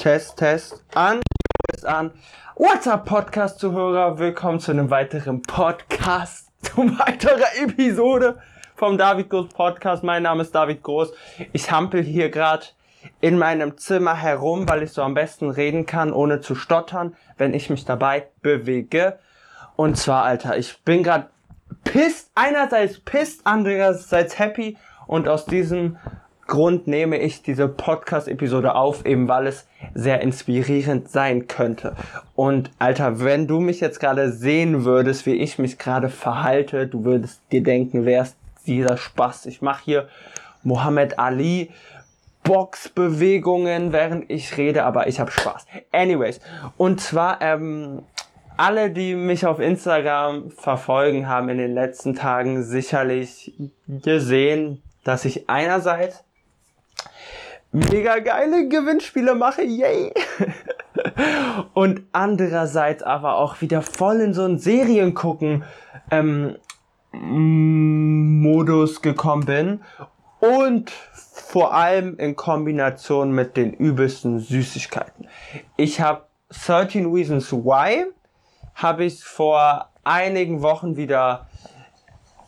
Test, Test, an, Test an. What's up, Podcast-Zuhörer? Willkommen zu einem weiteren Podcast, zu weiterer Episode vom David Groß Podcast. Mein Name ist David Groß. Ich hampel hier gerade in meinem Zimmer herum, weil ich so am besten reden kann, ohne zu stottern, wenn ich mich dabei bewege. Und zwar, Alter, ich bin gerade pisst, einerseits pisst, andererseits happy und aus diesem Grund nehme ich diese Podcast-Episode auf, eben weil es sehr inspirierend sein könnte. Und Alter, wenn du mich jetzt gerade sehen würdest, wie ich mich gerade verhalte, du würdest dir denken, wer ist dieser Spaß? Ich mache hier Muhammad Ali Boxbewegungen, während ich rede, aber ich habe Spaß. Anyways, und zwar ähm, alle, die mich auf Instagram verfolgen, haben in den letzten Tagen sicherlich gesehen, dass ich einerseits mega geile Gewinnspiele mache, yay! und andererseits aber auch wieder voll in so einen Seriengucken ähm, Modus gekommen bin und vor allem in Kombination mit den übelsten Süßigkeiten. Ich habe 13 Reasons Why habe ich vor einigen Wochen wieder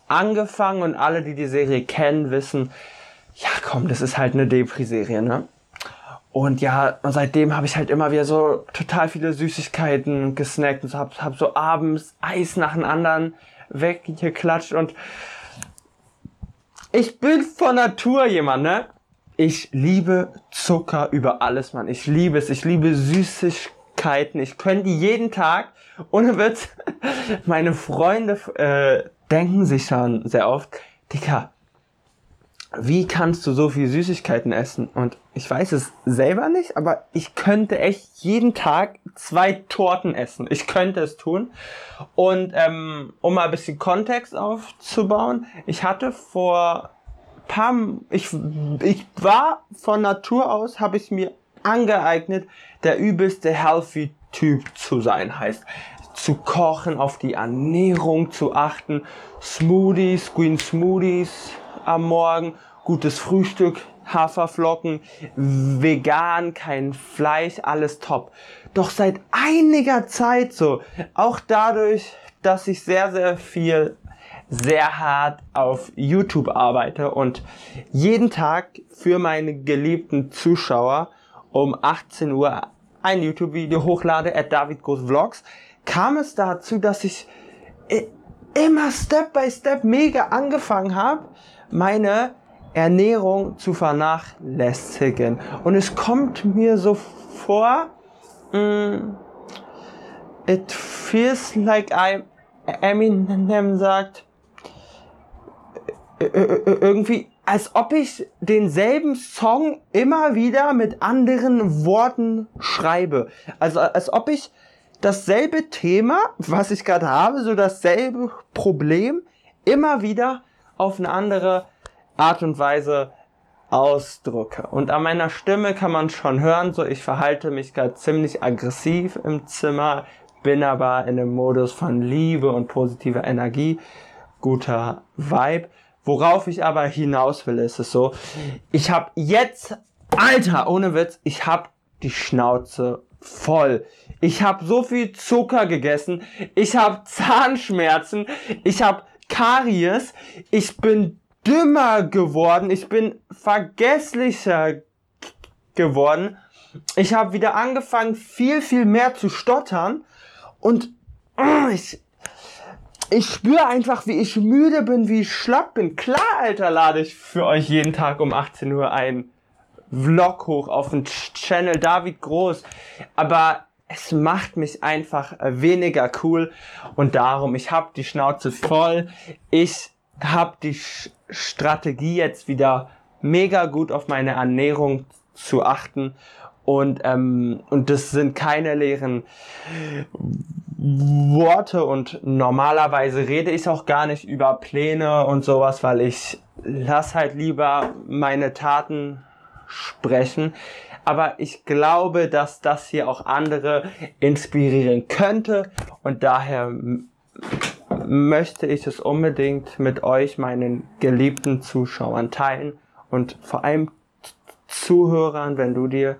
angefangen und alle, die die Serie kennen, wissen, ja komm, das ist halt eine Depri-Serie, ne? Und ja, und seitdem habe ich halt immer wieder so total viele Süßigkeiten gesnackt und so, hab, hab so abends Eis nach dem anderen weggeklatscht und ich bin von Natur jemand, ne? Ich liebe Zucker über alles, Mann. Ich liebe es. Ich liebe Süßigkeiten. Ich könnte jeden Tag, ohne Witz, meine Freunde äh, denken sich schon sehr oft, Dicker, wie kannst du so viel Süßigkeiten essen? Und ich weiß es selber nicht, aber ich könnte echt jeden Tag zwei Torten essen. Ich könnte es tun. Und ähm, um mal ein bisschen Kontext aufzubauen, ich hatte vor paar, ich, ich war von Natur aus, habe ich mir angeeignet, der übelste healthy Typ zu sein. Heißt, zu kochen, auf die Ernährung zu achten, Smoothies, Green Smoothies, am Morgen, gutes Frühstück, Haferflocken, vegan, kein Fleisch, alles top. Doch seit einiger Zeit so, auch dadurch, dass ich sehr, sehr viel, sehr hart auf YouTube arbeite und jeden Tag für meine geliebten Zuschauer um 18 Uhr ein YouTube-Video hochlade, at David Groß Vlogs, kam es dazu, dass ich immer Step by Step mega angefangen habe, meine Ernährung zu vernachlässigen. Und es kommt mir so vor, mm, it feels like I, Eminem sagt, irgendwie, als ob ich denselben Song immer wieder mit anderen Worten schreibe. Also als ob ich dasselbe Thema, was ich gerade habe, so dasselbe Problem, immer wieder auf eine andere Art und Weise ausdrücke. Und an meiner Stimme kann man schon hören, so ich verhalte mich gerade ziemlich aggressiv im Zimmer, bin aber in einem Modus von Liebe und positiver Energie, guter Vibe. Worauf ich aber hinaus will, ist es so, ich habe jetzt, Alter, ohne Witz, ich habe die Schnauze voll. Ich habe so viel Zucker gegessen, ich habe Zahnschmerzen, ich habe Karies, ich bin dümmer geworden, ich bin vergesslicher geworden. Ich habe wieder angefangen, viel, viel mehr zu stottern und ich, ich spüre einfach, wie ich müde bin, wie ich schlapp bin. Klar, Alter, lade ich für euch jeden Tag um 18 Uhr ein Vlog hoch auf den Channel David Groß, aber es macht mich einfach weniger cool. Und darum, ich habe die Schnauze voll. Ich habe die Strategie jetzt wieder mega gut auf meine Ernährung zu achten. Und ähm, und das sind keine leeren Worte. Und normalerweise rede ich auch gar nicht über Pläne und sowas, weil ich lass halt lieber meine Taten sprechen. Aber ich glaube, dass das hier auch andere inspirieren könnte und daher möchte ich es unbedingt mit euch, meinen geliebten Zuschauern teilen und vor allem Zuhörern, wenn du dir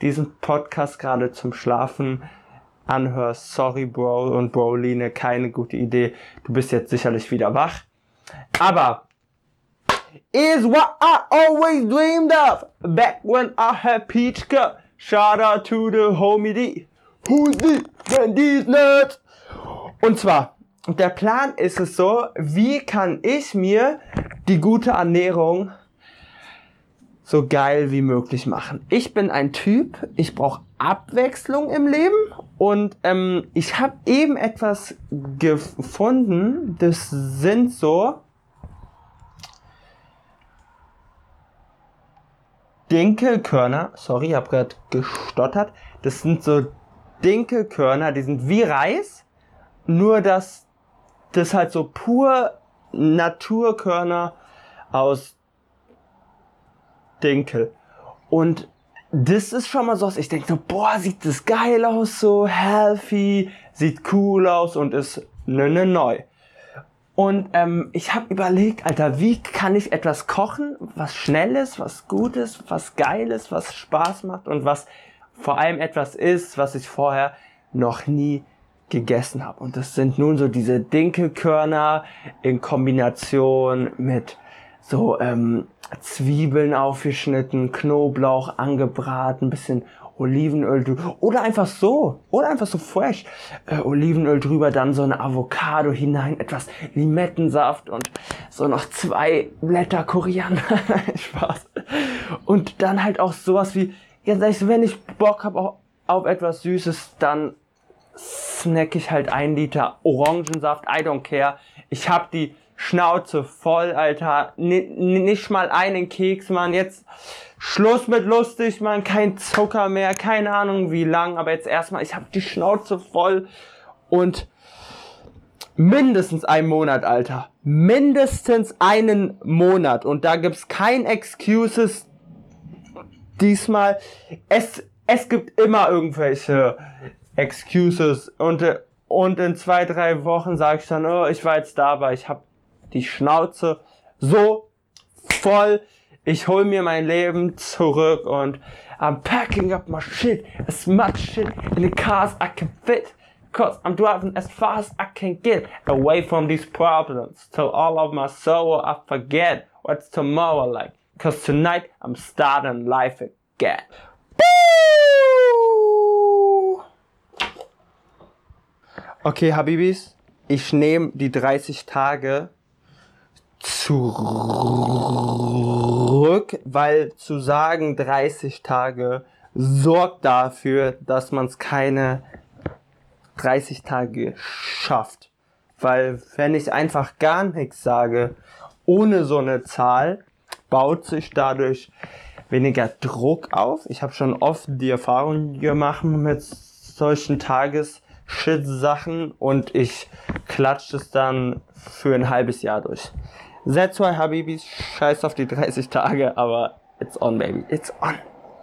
diesen Podcast gerade zum Schlafen anhörst, sorry Bro und Broline, keine gute Idee. Du bist jetzt sicherlich wieder wach. Aber is what I always dreamed of back when I had Peach Cup. Shout out to the homie D. Who's the when these nuts? Und zwar, der Plan ist es so, wie kann ich mir die gute Ernährung so geil wie möglich machen. Ich bin ein Typ, ich brauche Abwechslung im Leben und ähm, ich habe eben etwas gefunden, das sind so Dinkelkörner, sorry, ich habe gerade gestottert, das sind so Dinkelkörner, die sind wie Reis, nur dass das halt so pur Naturkörner aus Dinkel. Und das ist schon mal so, ich denke so, boah, sieht das geil aus, so healthy, sieht cool aus und ist ne, ne neu. Und ähm, ich habe überlegt, Alter, wie kann ich etwas kochen, was schnell ist, was gut ist, was geil ist, was Spaß macht und was vor allem etwas ist, was ich vorher noch nie gegessen habe. Und das sind nun so diese Dinkelkörner in Kombination mit so ähm, Zwiebeln aufgeschnitten, Knoblauch angebraten, bisschen Olivenöl drüber oder einfach so oder einfach so fresh äh, Olivenöl drüber, dann so eine Avocado hinein, etwas Limettensaft und so noch zwei Blätter Koriander, Spaß. Und dann halt auch sowas wie jetzt wenn ich Bock habe auf, etwas Süßes, dann snack ich halt ein Liter Orangensaft, I don't care. Ich hab die Schnauze voll, Alter. N nicht mal einen Keks, Mann. Jetzt Schluss mit lustig, Mann. Kein Zucker mehr. Keine Ahnung wie lang. Aber jetzt erstmal, ich hab die Schnauze voll. Und mindestens einen Monat, Alter. Mindestens einen Monat. Und da gibt's kein Excuses diesmal. Es, es gibt immer irgendwelche Excuses. Und, und in zwei, drei Wochen sage ich dann, oh, ich war jetzt da, aber ich hab die Schnauze so voll. Ich hol mir mein Leben zurück und I'm packing up my shit, as much shit in the cars I can fit. Cause I'm driving as fast as I can get away from these problems. Till all of my sorrow I forget what's tomorrow like. Cause tonight I'm starting life again. Okay, Habibis, ich nehme die 30 Tage zurück, weil zu sagen 30 Tage sorgt dafür, dass man es keine 30 Tage schafft. Weil wenn ich einfach gar nichts sage, ohne so eine Zahl, baut sich dadurch weniger Druck auf. Ich habe schon oft die Erfahrung gemacht mit solchen Tages-Shit-Sachen und ich klatsche es dann für ein halbes Jahr durch. That's why Habibis scheiß auf die 30 Tage, aber it's on, baby. It's on.